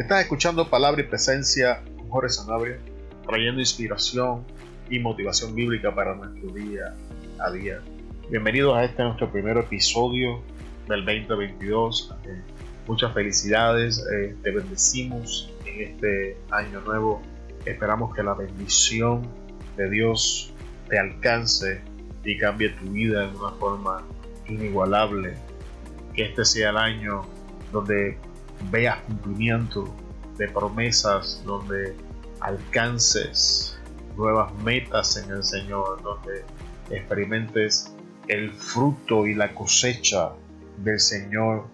Estás escuchando Palabra y Presencia con Jorge Sanabria, trayendo inspiración y motivación bíblica para nuestro día a día. Bienvenidos a este nuestro primer episodio del 2022. Eh, muchas felicidades, eh, te bendecimos en este año nuevo. Esperamos que la bendición de Dios te alcance y cambie tu vida de una forma inigualable. Que este sea el año donde veas cumplimiento de promesas, donde alcances nuevas metas en el Señor, donde experimentes el fruto y la cosecha del Señor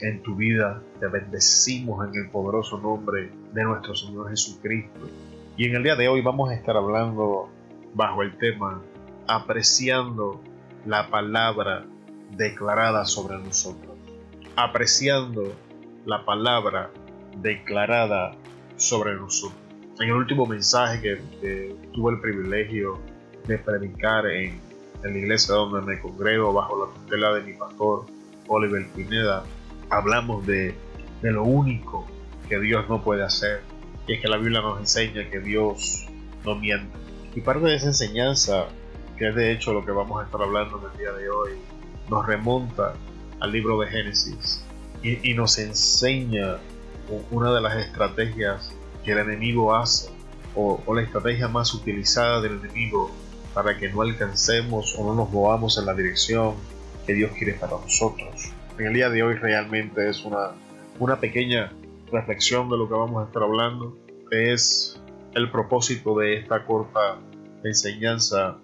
en tu vida. Te bendecimos en el poderoso nombre de nuestro Señor Jesucristo. Y en el día de hoy vamos a estar hablando bajo el tema apreciando la palabra declarada sobre nosotros. Apreciando la palabra declarada sobre nosotros. En el último mensaje que, tuve el privilegio de predicar en, en, la iglesia donde me congrego bajo la tutela de mi pastor Oliver Pineda, hablamos de, de lo único que Dios no puede hacer. Y es que la Biblia nos enseña que Dios no miente. Y parte de esa enseñanza, que es de hecho lo que vamos a estar hablando en el día de hoy, nos remonta al libro de Génesis y, nos enseña una de las estrategias que el enemigo hace o, la estrategia más utilizada del enemigo para que no alcancemos o no nos movamos en la dirección que Dios quiere para nosotros. En el día de hoy realmente es una, una pequeña reflexión de lo que vamos a estar hablando. Es el propósito de esta corta enseñanza,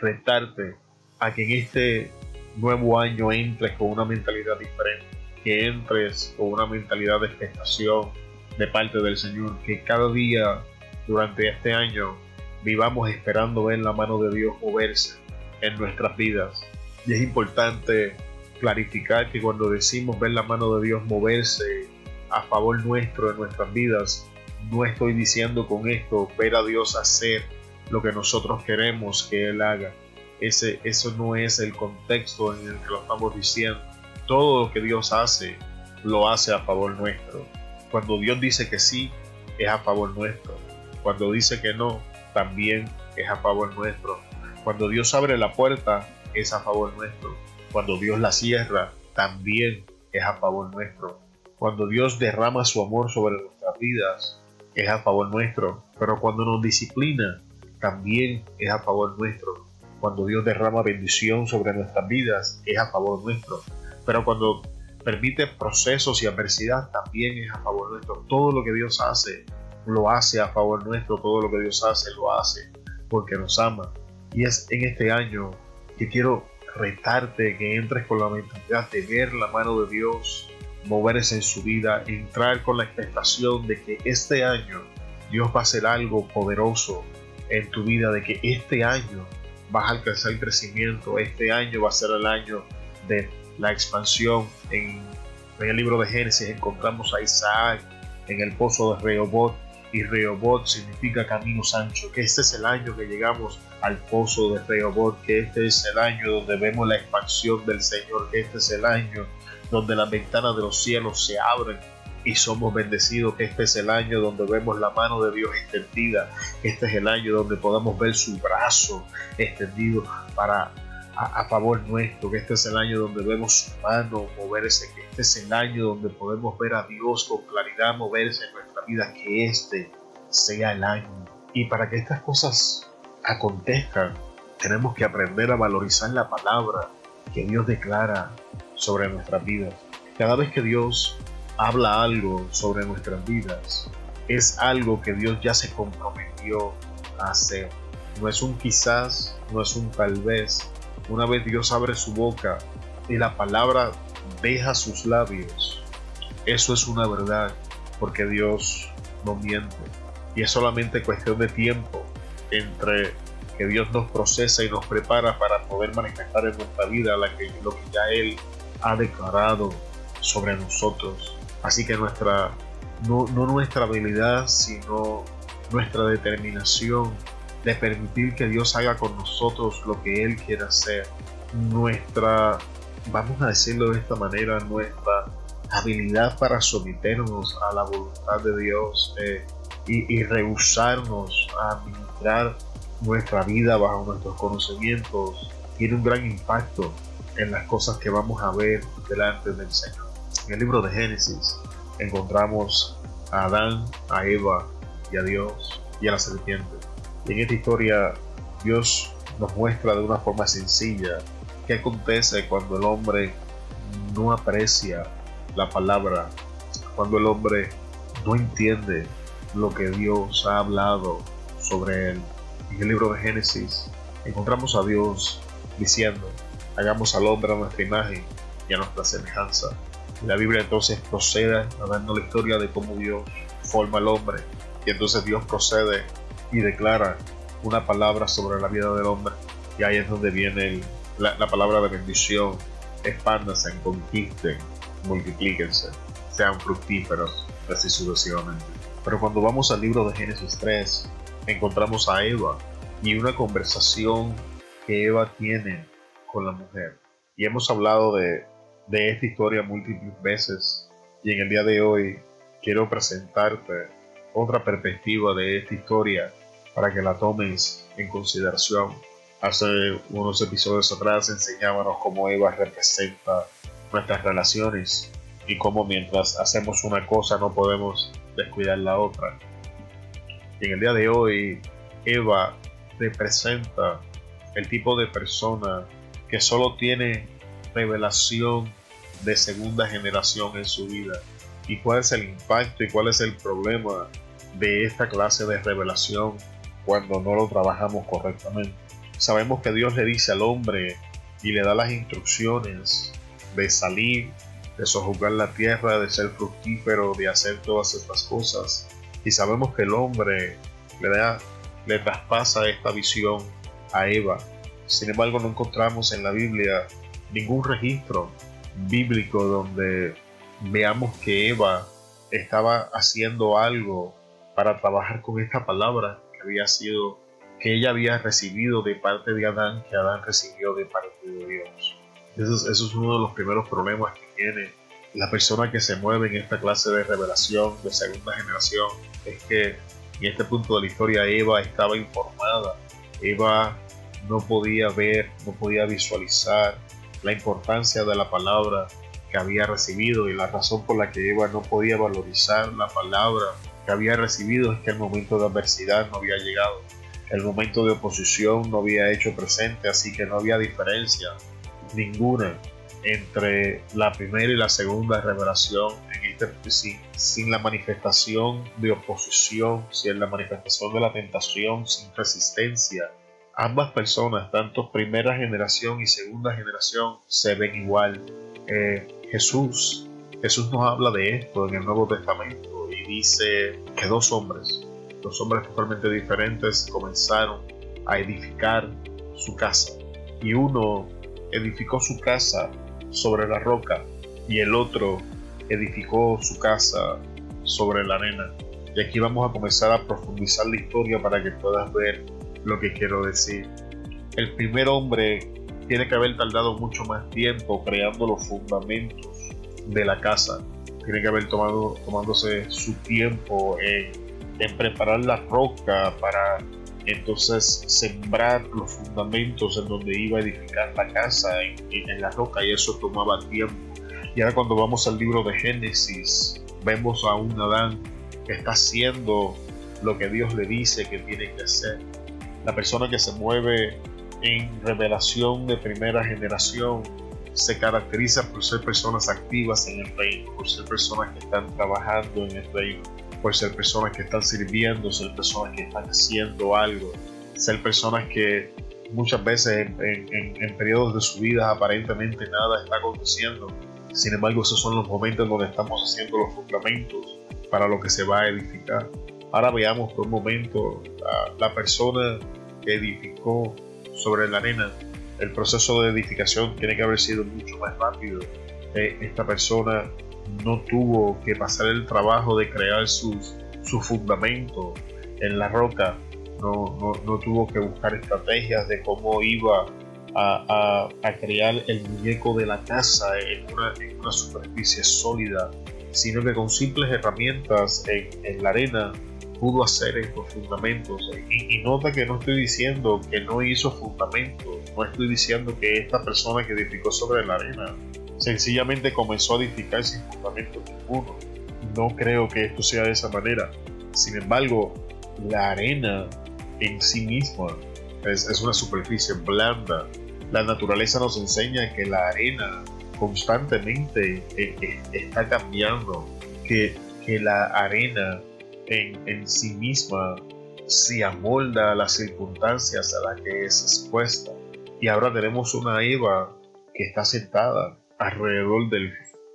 retarte a que en este nuevo año entres con una mentalidad diferente que entres con una mentalidad de expectación de parte del Señor, que cada día durante este año vivamos esperando ver la mano de Dios moverse en nuestras vidas. Y es importante clarificar que cuando decimos ver la mano de Dios moverse a favor nuestro en nuestras vidas, no estoy diciendo con esto ver a Dios hacer lo que nosotros queremos que Él haga. Ese, eso no es el contexto en el que lo estamos diciendo todo lo que Dios hace, lo hace a favor nuestro. Cuando Dios dice que sí, es a favor nuestro. Cuando dice que no, también es a favor nuestro. Cuando Dios abre la puerta, es a favor nuestro. Cuando Dios la cierra, también es a favor nuestro. Cuando Dios derrama su amor sobre nuestras vidas, es a favor nuestro. Pero cuando nos disciplina, también es a favor nuestro. Cuando Dios derrama bendición sobre nuestras vidas, es a favor nuestro pero cuando permite procesos y adversidad también es a favor nuestro. Todo lo que Dios hace, lo hace a favor nuestro, todo lo que Dios hace, lo hace porque nos ama. Y es en este año que quiero retarte que entres con la mentalidad de ver la mano de Dios moverse en su vida, entrar con la expectación de que este año Dios va a hacer algo poderoso en tu vida, de que este año vas a alcanzar el crecimiento, este año va a ser el año de la expansión. En, el libro de Génesis encontramos a Isaac en el pozo de Rehoboth y Rehoboth significa camino ancho, que este es el año que llegamos al pozo de Rehoboth, que este es el año donde vemos la expansión del Señor, que este es el año donde las ventanas de los cielos se abren y somos bendecidos, que este es el año donde vemos la mano de Dios extendida, este es el año donde podamos ver su brazo extendido para a, favor nuestro, que este es el año donde vemos su mano moverse, que este es el año donde podemos ver a Dios con claridad moverse en nuestra vida, que este sea el año. Y para que estas cosas acontezcan, tenemos que aprender a valorizar la palabra que Dios declara sobre nuestras vidas. Cada vez que Dios habla algo sobre nuestras vidas, es algo que Dios ya se comprometió a hacer. No es un quizás, no es un tal vez, una vez Dios abre su boca y la palabra deja sus labios, eso es una verdad, porque Dios no miente. Y es solamente cuestión de tiempo entre que Dios nos procesa y nos prepara para poder manifestar en nuestra vida lo que ya Él ha declarado sobre nosotros. Así que nuestra, no nuestra habilidad, sino nuestra determinación de permitir que Dios haga con nosotros lo que Él quiere hacer. Nuestra, vamos a decirlo de esta manera, nuestra habilidad para someternos a la voluntad de Dios eh, y, y rehusarnos a administrar nuestra vida bajo nuestros conocimientos tiene un gran impacto en las cosas que vamos a ver delante del Señor. En el libro de Génesis encontramos a Adán, a Eva y a Dios y a la serpiente. En esta historia Dios nos muestra de una forma sencilla qué acontece cuando el hombre no aprecia la palabra, cuando el hombre no entiende lo que Dios ha hablado sobre él. En el libro de Génesis encontramos a Dios diciendo, hagamos al hombre a nuestra imagen y a nuestra semejanza. Y la Biblia entonces procede a darnos la historia de cómo Dios forma al hombre. Y entonces Dios procede y declara una palabra sobre la vida del hombre. Y ahí es donde viene la, palabra de bendición. Expándanse, conquisten, multiplíquense, sean fructíferos, así sucesivamente. Pero cuando vamos al libro de Génesis 3, encontramos a Eva y una conversación que Eva tiene con la mujer. Y hemos hablado de, de esta historia múltiples veces y en el día de hoy quiero presentarte otra perspectiva de esta historia para que la tomes en consideración. Hace unos episodios atrás enseñábamos cómo Eva representa nuestras relaciones y cómo mientras hacemos una cosa no podemos descuidar la otra. Y en el día de hoy, Eva representa el tipo de persona que solo tiene revelación de segunda generación en su vida. ¿Y cuál es el impacto y cuál es el problema de esta clase de revelación cuando no lo trabajamos correctamente? Sabemos que Dios le dice al hombre y le da las instrucciones de salir, de sojuzgar la tierra, de ser fructífero, de hacer todas estas cosas. Y sabemos que el hombre le, da, le traspasa esta visión a Eva. Sin embargo, no encontramos en la Biblia ningún registro bíblico donde veamos que Eva estaba haciendo algo para trabajar con esta palabra había sido que ella había recibido de parte de Adán, que Adán recibió de parte de Dios. Eso es, eso es uno de los primeros problemas que tiene la persona que se mueve en esta clase de revelación de segunda generación. Es que en este punto de la historia Eva estaba informada. Eva no podía ver, no podía visualizar la importancia de la palabra que había recibido y la razón por la que Eva no podía valorizar la palabra que había recibido es que el momento de adversidad no había llegado, el momento de oposición no había hecho presente, así que no había diferencia ninguna entre la primera y la segunda revelación en este, sin, la manifestación de oposición, sin la manifestación de la tentación, sin resistencia, ambas personas, tanto primera generación y segunda generación, se ven igual. Eh, Jesús, Jesús nos habla de esto en el Nuevo Testamento y dice que dos hombres, dos hombres totalmente diferentes, comenzaron a edificar su casa. Y uno edificó su casa sobre la roca y el otro edificó su casa sobre la arena. Y aquí vamos a comenzar a profundizar la historia para que puedas ver lo que quiero decir. El primer hombre tiene que haber tardado mucho más tiempo creando los fundamentos de la casa. Tiene que haber tomado, tomándose su tiempo en, preparar la roca para entonces sembrar los fundamentos en donde iba a edificar la casa en, en, la roca y eso tomaba tiempo. Y ahora cuando vamos al libro de Génesis, vemos a un Adán que está haciendo lo que Dios le dice que tiene que hacer la persona que se mueve en revelación de primera generación se caracteriza por ser personas activas en el reino, por ser personas que están trabajando en el reino, por ser personas que están sirviendo, ser personas que están haciendo algo, ser personas que muchas veces en, periodos de su vida aparentemente nada está aconteciendo. Sin embargo, esos son los momentos donde estamos haciendo los fundamentos para lo que se va a edificar. Ahora veamos por un momento la, persona que edificó sobre la arena. El proceso de edificación tiene que haber sido mucho más rápido. Eh, esta persona no tuvo que pasar el trabajo de crear sus, su fundamento en la roca. No, no, no, tuvo que buscar estrategias de cómo iba a, crear el muñeco de la casa en una, en una, superficie sólida, sino que con simples herramientas en, en la arena pudo hacer estos fundamentos. Y, y, nota que no estoy diciendo que no hizo fundamentos, no estoy diciendo que esta persona que edificó sobre la arena sencillamente comenzó a edificar sin fundamento ninguno. No creo que esto sea de esa manera. Sin embargo, la arena en sí misma es, es una superficie blanda. La naturaleza nos enseña que la arena constantemente eh, eh, está cambiando, que, que la arena en, en, sí misma se amolda a las circunstancias a las que es expuesta. Y ahora tenemos una Eva que está sentada alrededor del,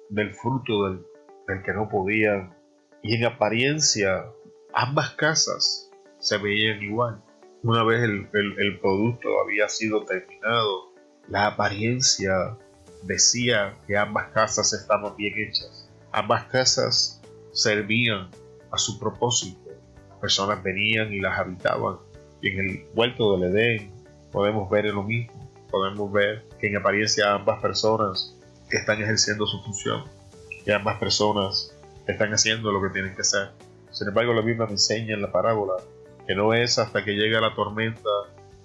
del fruto del, del que no podían. Y en apariencia, ambas casas se veían igual. Una vez el, el, producto había sido terminado, la apariencia decía que ambas casas estaban bien hechas. Ambas casas servían a su propósito. Personas venían y las habitaban. Y en el huerto del Edén podemos ver lo mismo. Podemos ver que en apariencia ambas personas están ejerciendo su función. Y ambas personas están haciendo lo que tienen que hacer. Sin embargo, la Biblia me enseña en la parábola que no es hasta que llega la tormenta,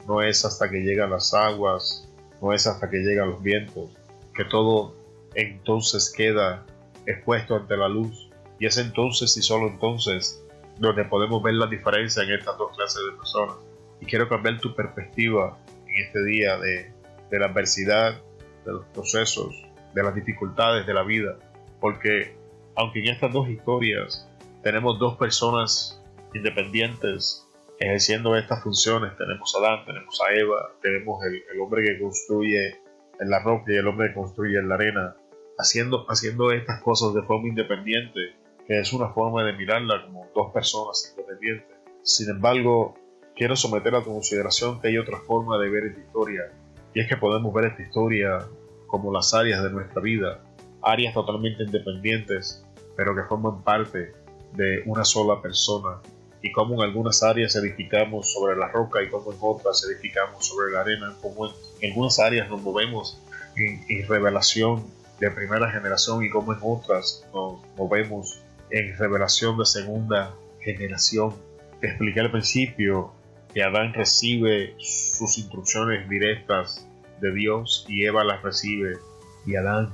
no es hasta que llegan las aguas, no es hasta que llegan los vientos, que todo entonces queda expuesto ante la luz. Y es entonces y solo entonces donde podemos ver la diferencia en estas dos clases de personas. Y quiero cambiar tu perspectiva en este día de, de la adversidad, de los procesos, de las dificultades de la vida. Porque aunque en estas dos historias tenemos dos personas independientes ejerciendo estas funciones. Tenemos a Adán, tenemos a Eva, tenemos el, hombre que construye en la roca y el hombre que construye en la arena, haciendo, haciendo estas cosas de forma independiente, que es una forma de mirarla como dos personas independientes. Sin embargo, quiero someter a tu consideración que hay otra forma de ver esta historia, y es que podemos ver esta historia como las áreas de nuestra vida, áreas totalmente independientes, pero que forman parte de una sola persona y cómo en algunas áreas edificamos sobre la roca y cómo en otras edificamos sobre la arena, como en algunas áreas nos movemos en, revelación de primera generación y como en otras nos movemos en revelación de segunda generación. Te expliqué al principio que Adán recibe sus instrucciones directas de Dios y Eva las recibe y Adán.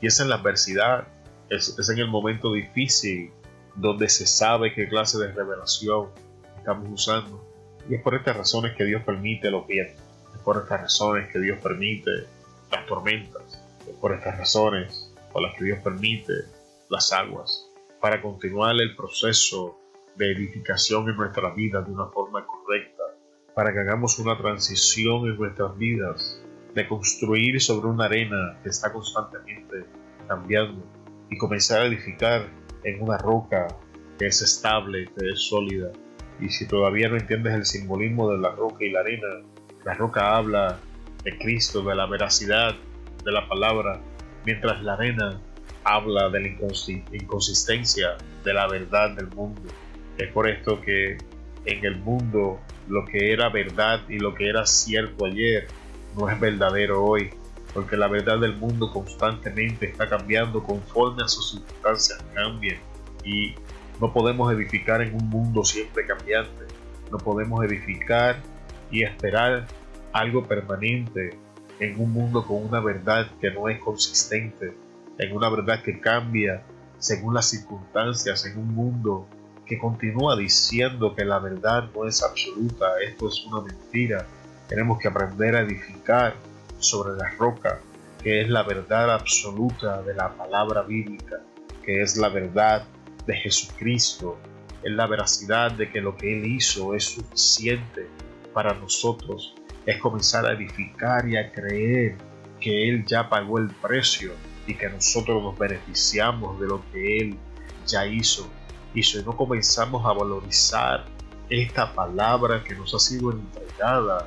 Y es en la adversidad, es, en el momento difícil donde se sabe qué clase de revelación estamos usando. Y es por estas razones que Dios permite los vientos, es por estas razones que Dios permite las tormentas, es por estas razones por las que Dios permite las aguas, para continuar el proceso de edificación en nuestras vidas de una forma correcta, para que hagamos una transición en nuestras vidas, de construir sobre una arena que está constantemente cambiando y comenzar a edificar en una roca que es estable, que es sólida. Y si todavía no entiendes el simbolismo de la roca y la arena, la roca habla de Cristo, de la veracidad de la palabra, mientras la arena habla de la inconsistencia de la verdad del mundo. Es por esto que en el mundo lo que era verdad y lo que era cierto ayer no es verdadero hoy porque la verdad del mundo constantemente está cambiando conforme a sus circunstancias cambien y no podemos edificar en un mundo siempre cambiante, no podemos edificar y esperar algo permanente en un mundo con una verdad que no es consistente, en una verdad que cambia según las circunstancias, en un mundo que continúa diciendo que la verdad no es absoluta, esto es una mentira. Tenemos que aprender a edificar sobre la roca, que es la verdad absoluta de la palabra bíblica, que es la verdad de Jesucristo, es la veracidad de que lo que Él hizo es suficiente para nosotros, es comenzar a edificar y a creer que Él ya pagó el precio y que nosotros nos beneficiamos de lo que Él ya hizo. Y si no comenzamos a valorizar esta palabra que nos ha sido entregada,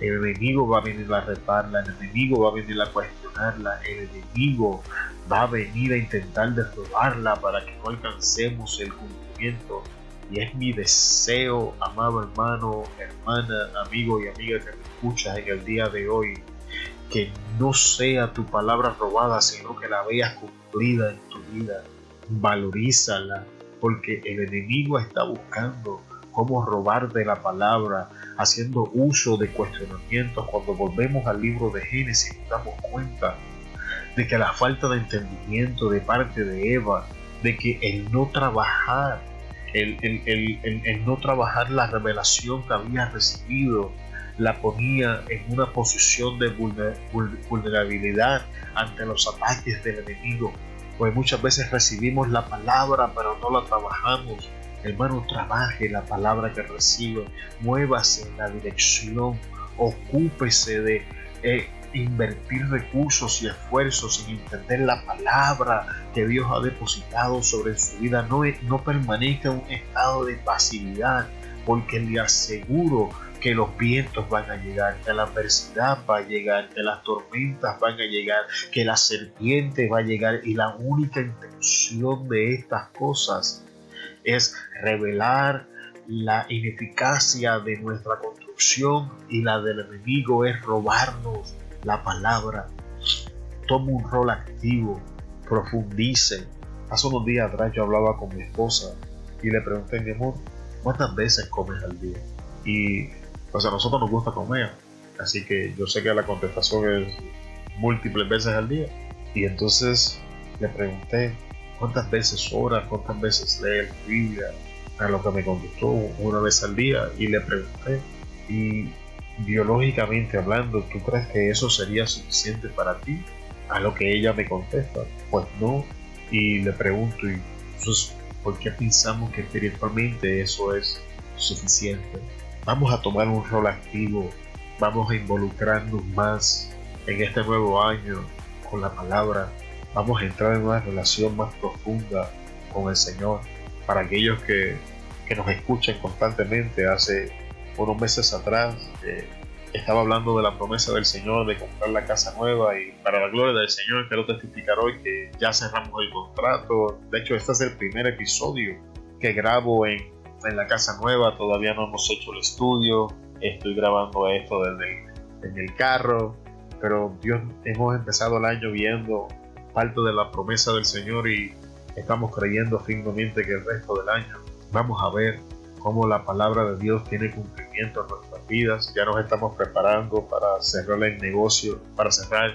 el enemigo va a venir a reparla, el enemigo va a venir a cuestionarla, el enemigo va a venir a intentar derrobarla para que no alcancemos el cumplimiento. Y es mi deseo, amado hermano, hermana, amigo y amiga que me escuchas en el día de hoy, que no sea tu palabra robada, sino que la veas cumplida en tu vida. Valorízala, porque el enemigo está buscando cómo robar de la palabra, haciendo uso de cuestionamientos. Cuando volvemos al libro de Génesis nos damos cuenta de que la falta de entendimiento de parte de Eva, de que el no trabajar, el, el no trabajar la revelación que había recibido, la ponía en una posición de vulnerabilidad ante los ataques del enemigo. Pues muchas veces recibimos la palabra pero no la trabajamos. Hermano, trabaje la palabra que recibe, muévase en la dirección, ocúpese de eh, invertir recursos y esfuerzos en entender la palabra que Dios ha depositado sobre su vida. No, no permanezca en un estado de pasividad, porque le aseguro que los vientos van a llegar, que la adversidad va a llegar, que las tormentas van a llegar, que la serpiente va a llegar y la única intención de estas cosas es revelar la ineficacia de nuestra construcción y la del enemigo es robarnos la palabra. Toma un rol activo, profundice. Hace unos días atrás yo hablaba con mi esposa y le pregunté, mi amor, ¿cuántas veces comes al día? Y pues a nosotros nos gusta comer, así que yo sé que la contestación es múltiples veces al día. Y entonces le pregunté cuántas veces ora, cuántas veces lee la Biblia, a lo que me contestó una vez al día y le pregunté, y biológicamente hablando, ¿tú crees que eso sería suficiente para ti? A lo que ella me contesta, pues no. Y le pregunto, ¿y entonces por qué pensamos que espiritualmente eso es suficiente? Vamos a tomar un rol activo, vamos a involucrarnos más en este nuevo año con la palabra, vamos a entrar en una relación más profunda con el Señor. Para aquellos que, nos escuchan constantemente, hace unos meses atrás eh, estaba hablando de la promesa del Señor de comprar la casa nueva y para la gloria del Señor quiero testificar hoy que ya cerramos el contrato. De hecho, este es el primer episodio que grabo en en la casa nueva, todavía no hemos hecho el estudio, estoy grabando esto desde en el carro, pero Dios hemos empezado el año viendo parte de la promesa del Señor y estamos creyendo firmemente que el resto del año vamos a ver cómo la palabra de Dios tiene cumplimiento en nuestras vidas. Ya nos estamos preparando para cerrar el negocio, para cerrar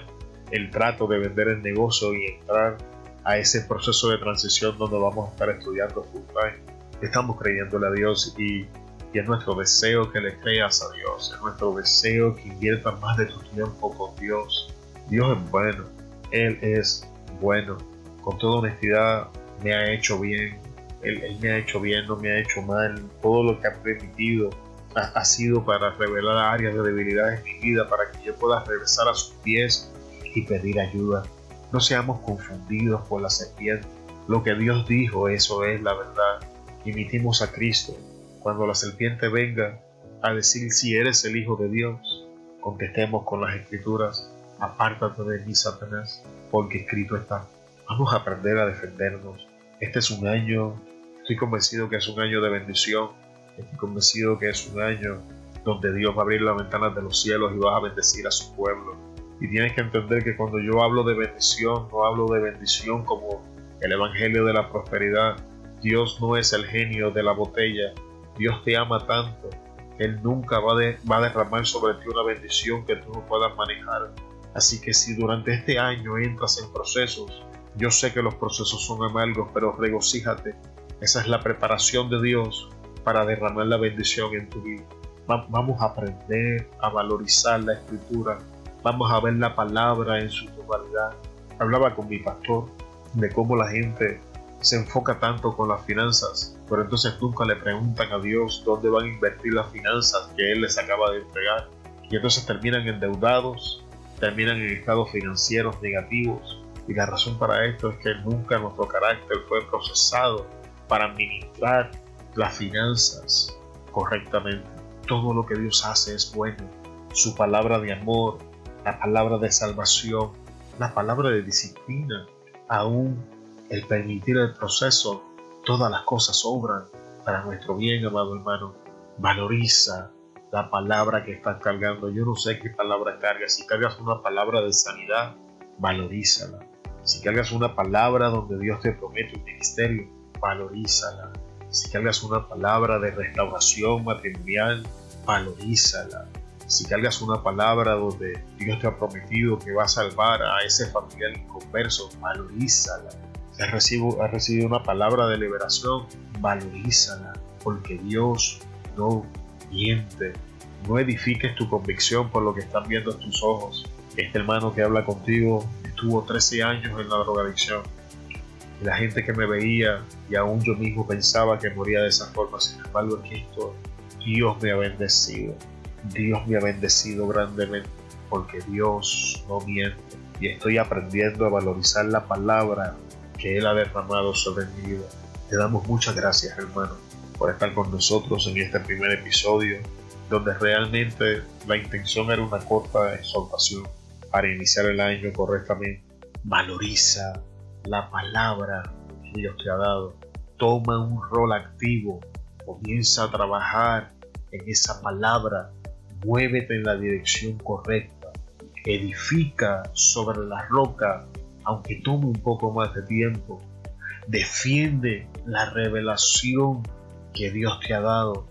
el trato de vender el negocio y entrar a ese proceso de transición donde vamos a estar estudiando full time estamos creyéndole a Dios y, es nuestro deseo que le creas a Dios, es nuestro deseo que inviertas más de tu tiempo con Dios. Dios es bueno, Él es bueno. Con toda honestidad me ha hecho bien, Él, me ha hecho bien, no me ha hecho mal. Todo lo que ha permitido ha, ha sido para revelar áreas de debilidad en mi vida, para que yo pueda regresar a sus pies y pedir ayuda. No seamos confundidos por la serpiente. Lo que Dios dijo, eso es la verdad imitemos a Cristo. Cuando la serpiente venga a decir si eres el Hijo de Dios, contestemos con las escrituras, apártate de mí, Satanás, porque escrito está. Vamos a aprender a defendernos. Este es un año, estoy convencido que es un año de bendición, estoy convencido que es un año donde Dios va a abrir las ventanas de los cielos y va a bendecir a su pueblo. Y tienes que entender que cuando yo hablo de bendición, no hablo de bendición como el Evangelio de la Prosperidad, Dios no es el genio de la botella. Dios te ama tanto Él nunca va, a derramar sobre ti una bendición que tú no puedas manejar. Así que si durante este año entras en procesos, yo sé que los procesos son amargos, pero regocíjate. Esa es la preparación de Dios para derramar la bendición en tu vida. Vamos a aprender a valorizar la escritura. Vamos a ver la palabra en su totalidad. Hablaba con mi pastor de cómo la gente se enfoca tanto con las finanzas, pero entonces nunca le preguntan a Dios dónde van a invertir las finanzas que Él les acaba de entregar. Y entonces terminan endeudados, terminan en estados financieros negativos. Y la razón para esto es que nunca nuestro carácter fue procesado para administrar las finanzas correctamente. Todo lo que Dios hace es bueno. Su palabra de amor, la palabra de salvación, la palabra de disciplina, aún el permitir el proceso, todas las cosas obran para nuestro bien, amado hermano. Valoriza la palabra que estás cargando. Yo no sé qué palabra cargas. Si cargas una palabra de sanidad, valorízala. Si cargas una palabra donde Dios te promete un ministerio, valorízala. Si cargas una palabra de restauración matrimonial, valorízala. Si cargas una palabra donde Dios te ha prometido que va a salvar a ese familiar inconverso, valorízala. Has recibido, has recibido una palabra de liberación, valorízala. Porque Dios no miente. No edifiques tu convicción por lo que están viendo tus ojos. Este hermano que habla contigo estuvo 13 años en la drogadicción. Y la gente que me veía y aún yo mismo pensaba que moría de esa forma. Sin embargo, aquí estoy. Dios me ha bendecido. Dios me ha bendecido grandemente porque Dios no miente. Y estoy aprendiendo a valorizar la palabra que Él ha derramado sobre mi vida. Te damos muchas gracias, hermano por estar con nosotros en este primer episodio, donde realmente la intención era una corta exhortación para iniciar el año correctamente. Valoriza la palabra que Dios te ha dado. Toma un rol activo. Comienza a trabajar en esa palabra. Muévete en la dirección correcta. Edifica sobre la roca, aunque tome un poco más de tiempo. Defiende la revelación que Dios te ha dado.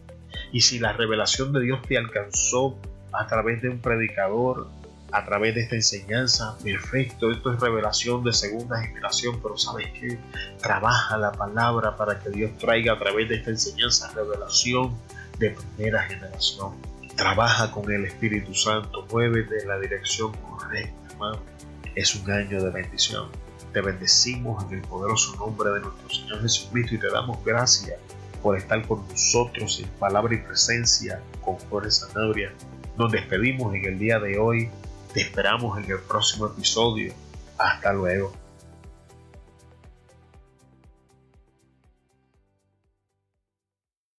Y si la revelación de Dios te alcanzó a través de un predicador, a través de esta enseñanza, perfecto, esto es revelación de segunda generación, pero sabes que trabaja la palabra para que Dios traiga a través de esta enseñanza revelación de primera generación. Trabaja con el Espíritu Santo, muévete en la dirección correcta, hermano. Es un año de bendición. Te bendecimos en el poderoso nombre de nuestro Señor Jesucristo y te damos gracias por estar con nosotros en palabra y presencia con Flores Sanabria. Nos despedimos en el día de hoy. Te esperamos en el próximo episodio. Hasta luego.